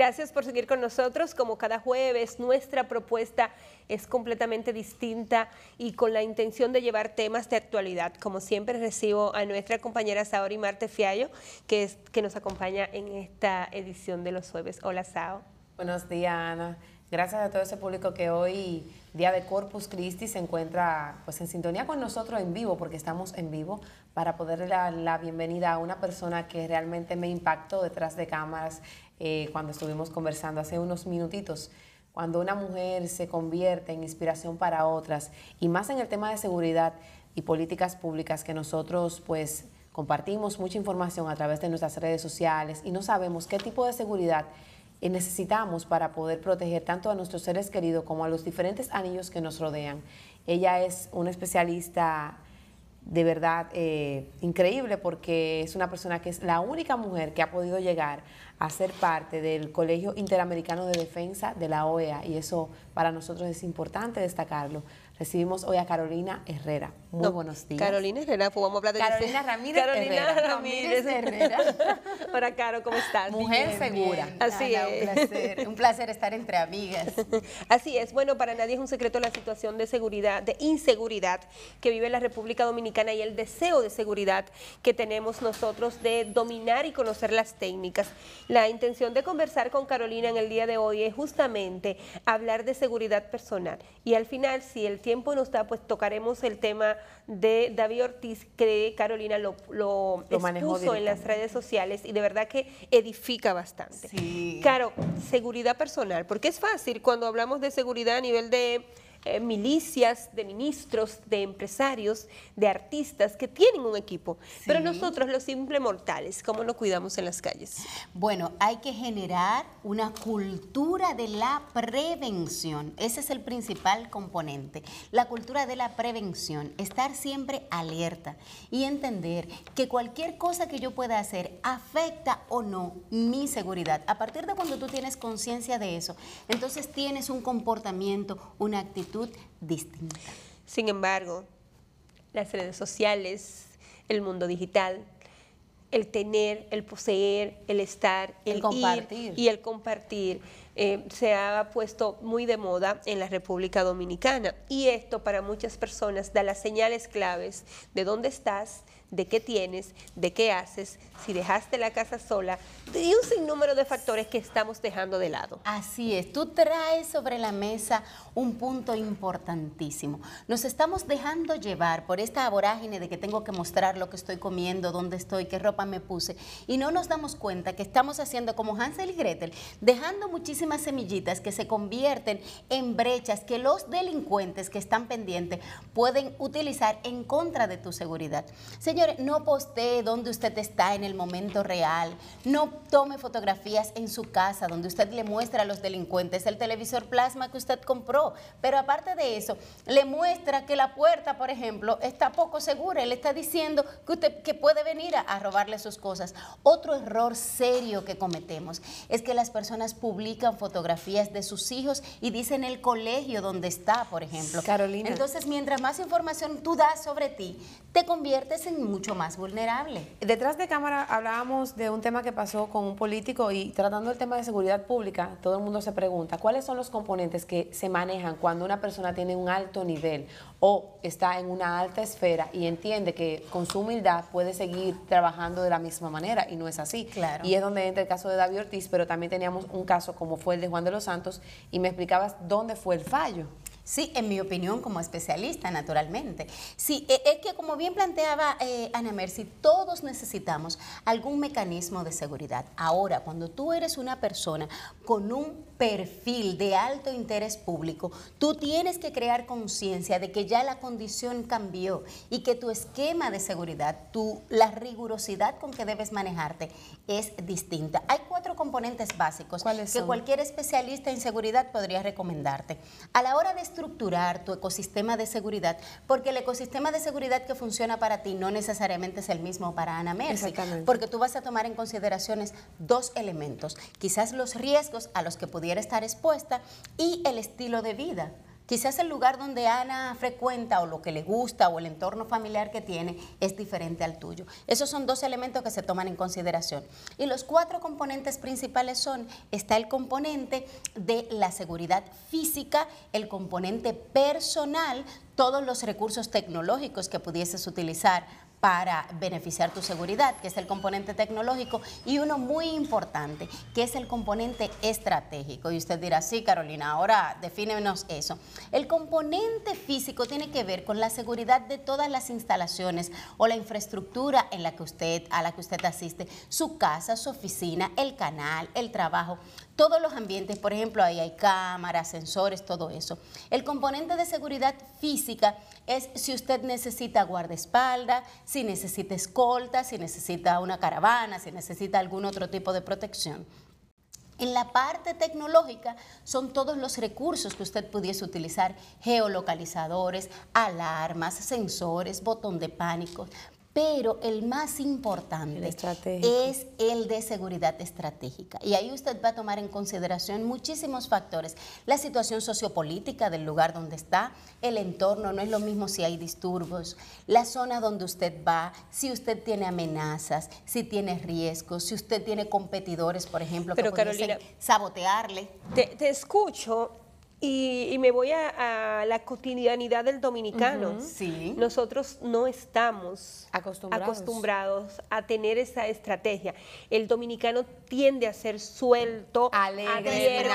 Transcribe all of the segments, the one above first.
Gracias por seguir con nosotros. Como cada jueves, nuestra propuesta es completamente distinta y con la intención de llevar temas de actualidad. Como siempre, recibo a nuestra compañera Saori Marte Fiallo, que, es, que nos acompaña en esta edición de los jueves. Hola, Sao. Buenos días, Ana. Gracias a todo ese público que hoy, día de Corpus Christi, se encuentra pues en sintonía con nosotros en vivo, porque estamos en vivo, para poderle dar la bienvenida a una persona que realmente me impactó detrás de cámaras eh, cuando estuvimos conversando hace unos minutitos. Cuando una mujer se convierte en inspiración para otras, y más en el tema de seguridad y políticas públicas que nosotros pues compartimos mucha información a través de nuestras redes sociales y no sabemos qué tipo de seguridad necesitamos para poder proteger tanto a nuestros seres queridos como a los diferentes anillos que nos rodean. Ella es una especialista de verdad eh, increíble porque es una persona que es la única mujer que ha podido llegar a ser parte del Colegio Interamericano de Defensa de la OEA y eso para nosotros es importante destacarlo. Recibimos hoy a Carolina Herrera. Muy buenos días. Carolina Herrera, pues vamos a hablar de Carolina Ramírez Carolina Herrera. Ramírez Herrera. Hola, Caro, ¿cómo estás? Mujer segura. Así Ana, es. Un placer, un placer estar entre amigas. Así es, bueno, para nadie es un secreto la situación de seguridad, de inseguridad que vive la República Dominicana y el deseo de seguridad que tenemos nosotros de dominar y conocer las técnicas. La intención de conversar con Carolina en el día de hoy es justamente hablar de seguridad personal y al final, si el tiempo nos da, pues tocaremos el tema de David Ortiz, que Carolina lo, lo, expuso en las redes sociales y de verdad que edifica bastante. Sí. Claro, seguridad personal, porque es fácil cuando hablamos de seguridad a nivel de eh, milicias, de ministros, de empresarios, de artistas que tienen un equipo. Pero nosotros, los simples mortales, ¿cómo nos cuidamos en las calles? Bueno, hay que generar una cultura de la prevención. Ese es el principal componente. La cultura de la prevención. Estar siempre alerta y entender que cualquier cosa que yo pueda hacer afecta o no mi seguridad. A partir de cuando tú tienes conciencia de eso, entonces tienes un comportamiento, una actitud distinta. Sin embargo, las redes sociales, el mundo digital, el tener, el poseer, el estar, El el, ir compartir. y el compartir eh, se ha puesto muy de moda en la República Dominicana. Y esto para muchas personas da las señales claves de dónde estás, de qué tienes, de qué haces, si dejaste la casa sola, y un sinnúmero de factores que estamos dejando de lado. Así es, tú traes sobre la mesa un punto importantísimo. Nos estamos dejando llevar por esta vorágine de que tengo que mostrar lo que estoy comiendo, dónde estoy, qué ropa me puse, y no nos damos cuenta que estamos haciendo como Hansel y Gretel, dejando muchísimas semillitas que se convierten en brechas que los delincuentes que están pendientes pueden utilizar en contra de tu seguridad. Señores, no postee dónde usted está en el momento real, no tome fotografías en su casa donde usted le muestra a los delincuentes el televisor plasma que usted compró, pero aparte de eso, le muestra que la puerta, por ejemplo, está poco segura, él está diciendo que usted que puede venir a, a robarle sus cosas. Otro error serio que cometemos es que las personas publican fotografías de sus hijos y dicen el colegio donde está, por ejemplo. Carolina. Entonces, mientras más información tú das sobre ti, te conviertes en mucho más vulnerable. Detrás de cámara hablábamos de un tema que pasó con un político y tratando el tema de seguridad pública, todo el mundo se pregunta, ¿cuáles son los componentes que se manejan cuando una persona tiene un alto nivel o está en una alta esfera y entiende que con su humildad puede seguir trabajando de la misma manera y no es así? Claro. Y es donde entra el caso de David Ortiz, pero también teníamos un caso como fue el de Juan de los Santos y me explicabas dónde fue el fallo. Sí, en mi opinión como especialista, naturalmente. Sí, e- es que como bien planteaba eh, Ana Mercy, todos necesitamos algún mecanismo de seguridad. Ahora, cuando tú eres una persona con un perfil de alto interés público, tú tienes que crear conciencia de que ya la condición cambió y que tu esquema de seguridad, tu, la rigurosidad con que debes manejarte es distinta. Hay cuatro componentes básicos ¿Cuáles que son? cualquier especialista en seguridad podría recomendarte. A la hora de estructurar tu ecosistema de seguridad, porque el ecosistema de seguridad que funciona para ti no necesariamente es el mismo para Ana Mercy, porque tú vas a tomar en consideraciones dos elementos, quizás los riesgos a los que pudiera estar expuesta y el estilo de vida. Quizás el lugar donde Ana frecuenta o lo que le gusta o el entorno familiar que tiene es diferente al tuyo. Esos son dos elementos que se toman en consideración. Y los cuatro componentes principales son, está el componente de la seguridad física, el componente personal, todos los recursos tecnológicos que pudieses utilizar para beneficiar tu seguridad, que es el componente tecnológico, y uno muy importante, que es el componente estratégico. Y usted dirá, sí, Carolina, ahora defínenos eso. El componente físico tiene que ver con la seguridad de todas las instalaciones o la infraestructura en la que usted, a la que usted asiste, su casa, su oficina, el canal, el trabajo todos los ambientes, por ejemplo, ahí hay cámaras, sensores, todo eso. El componente de seguridad física es si usted necesita guardaespaldas, si necesita escolta, si necesita una caravana, si necesita algún otro tipo de protección. En la parte tecnológica son todos los recursos que usted pudiese utilizar, geolocalizadores, alarmas, sensores, botón de pánico, pero el más importante es el de seguridad estratégica. Y ahí usted va a tomar en consideración muchísimos factores. La situación sociopolítica del lugar donde está, el entorno, no es lo mismo si hay disturbios, la zona donde usted va, si usted tiene amenazas, si tiene riesgos, si usted tiene competidores, por ejemplo, que Carolina, sabotearle. Te, te escucho y, me voy a, la cotidianidad del dominicano. sí. Nosotros no estamos acostumbrados. a tener esa estrategia. El dominicano tiende a ser suelto, alegre,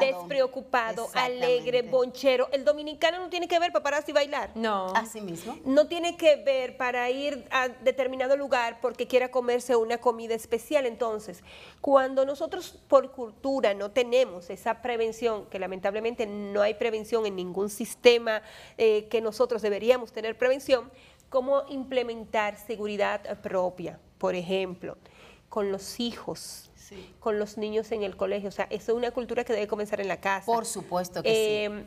despreocupado, alegre, bonchero. El dominicano no tiene que ver para pararse y bailar. No. Así mismo. No tiene que ver para ir a determinado lugar porque quiera comerse una comida especial. Entonces, cuando nosotros por cultura no tenemos esa prevención, que lamentablemente no hay prevención en ningún sistema eh, que nosotros deberíamos tener prevención, cómo implementar seguridad propia, por ejemplo, con los hijos, con los niños en el colegio. O sea, eso es una cultura que debe comenzar en la casa. Por supuesto que sí em,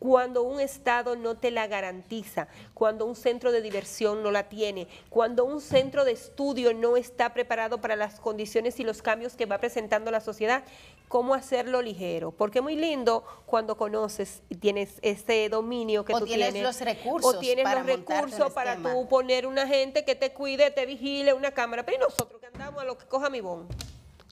cuando un Estado no te la garantiza, cuando un centro de diversión no la tiene, cuando un centro de estudio no está preparado para las condiciones y los cambios que va presentando la sociedad, ¿cómo hacerlo ligero? Porque es muy lindo cuando conoces y tienes ese dominio que o tú tienes. los recursos. O tienes los recursos para tú poner una gente que te cuide, te vigile, una cámara. Pero nosotros que andamos a lo que coja mi bon.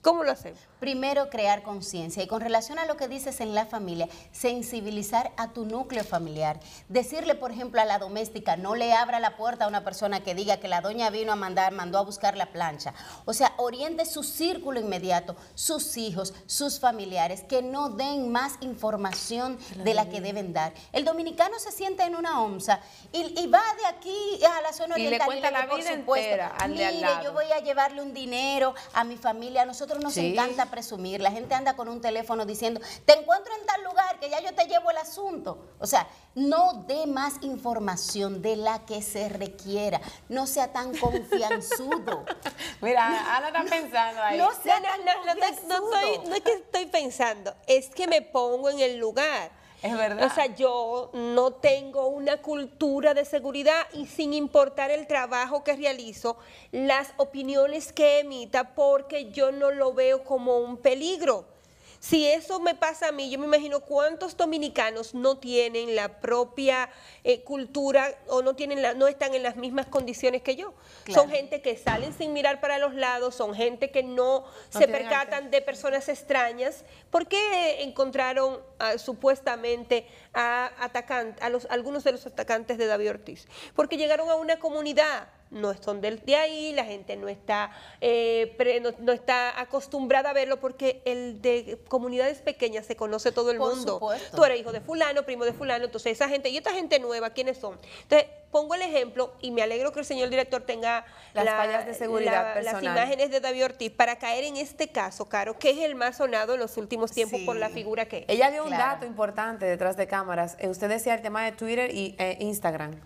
¿Cómo lo hacemos? Primero, crear conciencia. Y con relación a lo que dices en la familia, sensibilizar a tu núcleo familiar. Decirle, por ejemplo, a la doméstica, no le abra la puerta a una persona que diga que la doña vino a mandar, mandó a buscar la plancha. O sea, oriente su círculo inmediato, sus hijos, sus familiares, que no den más información de la que deben dar. El dominicano se siente en una onza y, va de aquí a la zona oriental. Y le cuenta la vida entera al Mire, yo voy a llevarle un dinero a mi familia, a nosotros nos encanta presumir. La gente anda con un teléfono diciendo, te encuentro en tal lugar, que ya yo te llevo el asunto. O sea, no dé más información de la que se requiera. No sea tan confianzudo. Mira, Ana está pensando ahí. No, sea no es que estoy pensando, es que me pongo en el lugar. Es verdad. O sea, yo no tengo una cultura de seguridad y sin importar el trabajo que realizo, las opiniones que emita, porque yo no lo veo como un peligro. Si eso me pasa a mí, yo me imagino cuántos dominicanos no tienen la propia eh, cultura o no, tienen la, no están en las mismas condiciones que yo. Son gente que salen sin mirar para los lados, son gente que no, se percatan de personas extrañas. ¿Por qué encontraron ah, supuestamente a, atacantes, a los, algunos de los atacantes de David Ortiz? Porque llegaron a una comunidad no son de, ahí, la gente no está, eh, no, está acostumbrada a verlo porque el de comunidades pequeñas se conoce todo el Por mundo. Supuesto. Tú eres hijo de fulano, primo de fulano, entonces esa gente, y esta gente nueva, ¿quiénes son? Entonces, pongo el ejemplo y me alegro que el señor director tenga las de seguridad las imágenes de David Ortiz para caer en este caso, Caro, que es el más sonado en los últimos tiempos por la figura que Ella dio un dato importante detrás de cámaras. Eh, usted decía el tema de Twitter y eh, Instagram.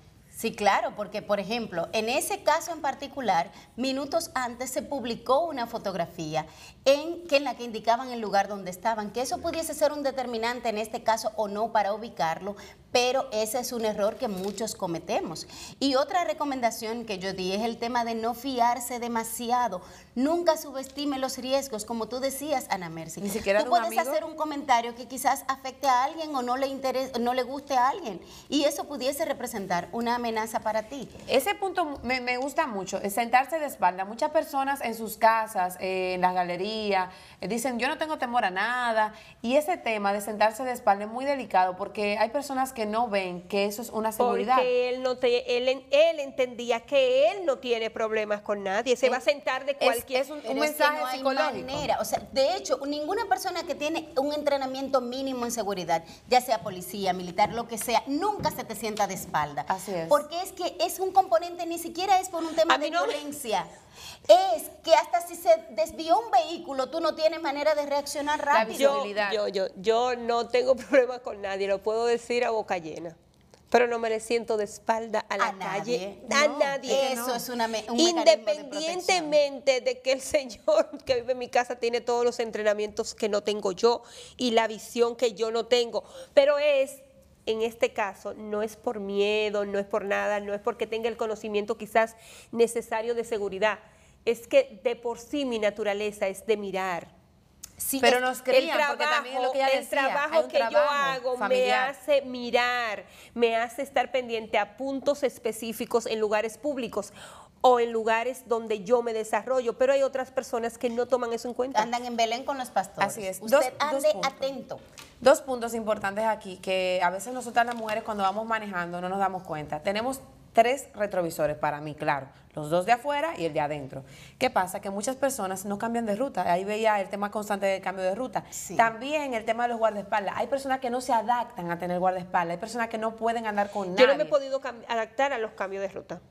Sí, claro, porque por ejemplo, en ese caso en particular, minutos antes se publicó una fotografía en, en la que indicaban el lugar donde estaban, que eso pudiese ser un determinante en este caso o no para ubicarlo, pero ese es un error que muchos cometemos. Y otra recomendación que yo di es el tema de no fiarse demasiado. Nunca subestime los riesgos, como tú decías, Ana Mercy. Ni siquiera tú puedes hacer un comentario que quizás afecte a alguien o no le interese, no le guste a alguien, y eso pudiese representar una amenaza para ti. Ese punto me, gusta mucho, es sentarse de espalda. Muchas personas en sus casas, en las galerías, eh, dicen yo no tengo temor a nada, y ese tema de sentarse de espalda es muy delicado porque hay personas que no ven que eso es una seguridad. Porque él, no te, él, él entendía que él no tiene problemas con nadie, se va a sentar de cualquier... Es, un, mensaje no psicológico. Manera. O sea, de hecho, ninguna persona que tiene un entrenamiento mínimo en seguridad, ya sea policía, militar, lo que sea, nunca se te sienta de espalda. Así es. Porque es que es un componente, ni siquiera es por un tema de violencia. Es que hasta si se desvió un vehículo, tú no tienes manera de reaccionar rápido. Yo, yo, yo, no tengo problema con nadie, lo puedo decir a boca llena pero no me le siento de espalda a la calle, a nadie. Eso es una un Independientemente de, que el señor que vive en mi casa tiene todos los entrenamientos que no tengo yo y la visión que yo no tengo, pero es en este caso no es por miedo, no es por nada, no es porque tenga el conocimiento quizás necesario de seguridad, es que de por sí mi naturaleza es de mirar, pero nos crían, el trabajo, también lo que ella el trabajo que yo hago me hace mirar, me hace estar pendiente a puntos específicos en lugares públicos o en lugares donde yo me desarrollo, pero hay otras personas que no toman eso en cuenta. Andan en Belén con los pastores. Así es. Usted ande atento. Dos puntos importantes aquí que a veces nosotras las mujeres cuando vamos manejando no nos damos cuenta. Tenemos tres retrovisores para mí, claro, los dos de afuera y el de adentro. ¿Qué pasa? Que muchas personas no cambian de ruta. Ahí veía el tema constante del cambio de ruta. También el tema de los guardaespaldas. Hay personas que no se adaptan a tener guardaespaldas, hay personas que no pueden andar con nadie. Yo no me he podido adaptar a los cambios de ruta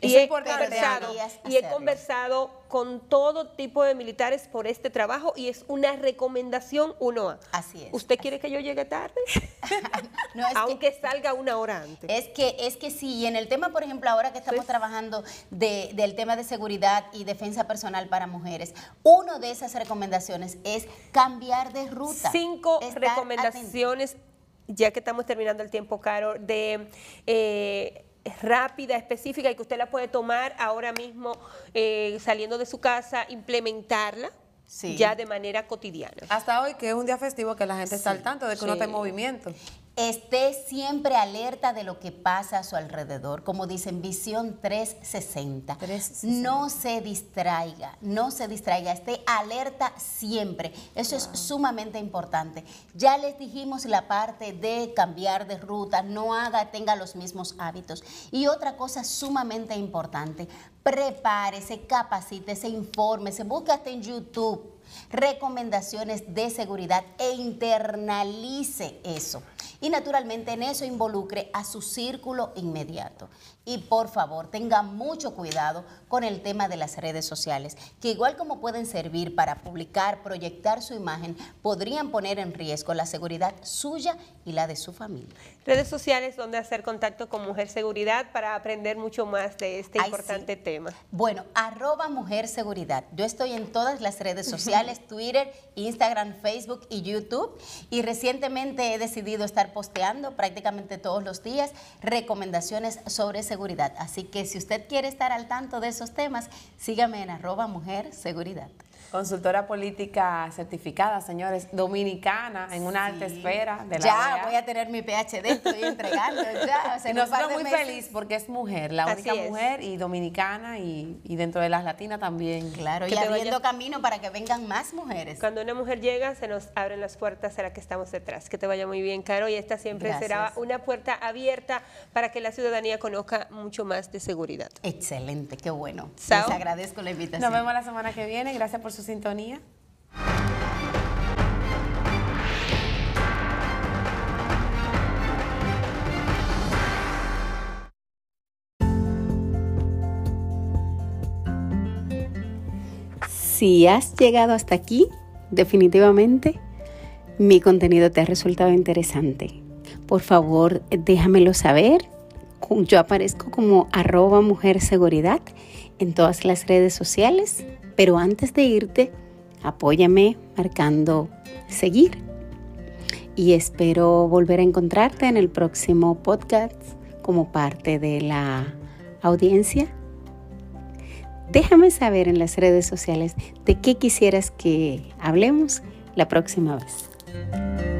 y he, conversado, y he conversado con todo tipo de militares por este trabajo y es una recomendación uno a. Así es. ¿Usted quiere que yo llegue tarde? Aunque salga una hora antes. Es que, es que sí, y en el tema, por ejemplo, ahora que estamos trabajando del tema de seguridad y defensa personal para mujeres, una de esas recomendaciones es cambiar de ruta. Cinco recomendaciones, ya que estamos terminando el tiempo, Caro, de... Eh, rápida, específica y que usted la puede tomar ahora mismo eh, saliendo de su casa, implementarla. ya de manera cotidiana. Hasta hoy, que es un día festivo, que la gente está al tanto de que uno está en movimiento esté siempre alerta de lo que pasa a su alrededor, como dicen, visión 360. No se distraiga, no se distraiga, esté alerta siempre. Eso es sumamente importante. Ya les dijimos la parte de cambiar de ruta, no haga, tenga los mismos hábitos. Y otra cosa sumamente importante, prepárese, capacítese, infórmese, búscate en YouTube recomendaciones de seguridad e internalice eso. Y naturalmente en eso involucre a su círculo inmediato. Y por favor, tenga mucho cuidado con el tema de las redes sociales, que igual como pueden servir para publicar, proyectar su imagen, podrían poner en riesgo la seguridad suya y la de su familia. Redes sociales donde hacer contacto con Mujer Seguridad para aprender mucho más de este importante tema. Bueno, arroba Mujer Seguridad. Yo estoy en todas las redes sociales, Twitter, Instagram, Facebook y YouTube. Y recientemente he decidido estar posteando prácticamente todos los días recomendaciones sobre seguridad Así que si usted quiere estar al tanto de esos temas, sígame en arroba mujer seguridad. Consultora política certificada, señores, dominicana, en una alta esfera de la Ya, voy a tener mi PhD, estoy entregando ya. y nosotros muy feliz porque es mujer, la única mujer y dominicana y, dentro de las latinas también. Claro, y abriendo camino para que vengan más mujeres. Cuando una mujer llega, se nos abren las puertas a la que estamos detrás. Que te vaya muy bien, Caro, y esta siempre será una puerta abierta para que la ciudadanía conozca mucho más de seguridad. Excelente, qué bueno. Les agradezco la invitación. Nos vemos la semana que viene. Gracias por su sintonía. Si has llegado hasta aquí, definitivamente mi contenido te ha resultado interesante. Por favor, déjamelo saber. Yo aparezco como arroba mujer seguridad en todas las redes sociales pero antes de irte, apóyame marcando seguir. y espero volver a encontrarte en el próximo podcast como parte de la audiencia. Déjame saber en las redes sociales de qué quisieras que hablemos la próxima vez.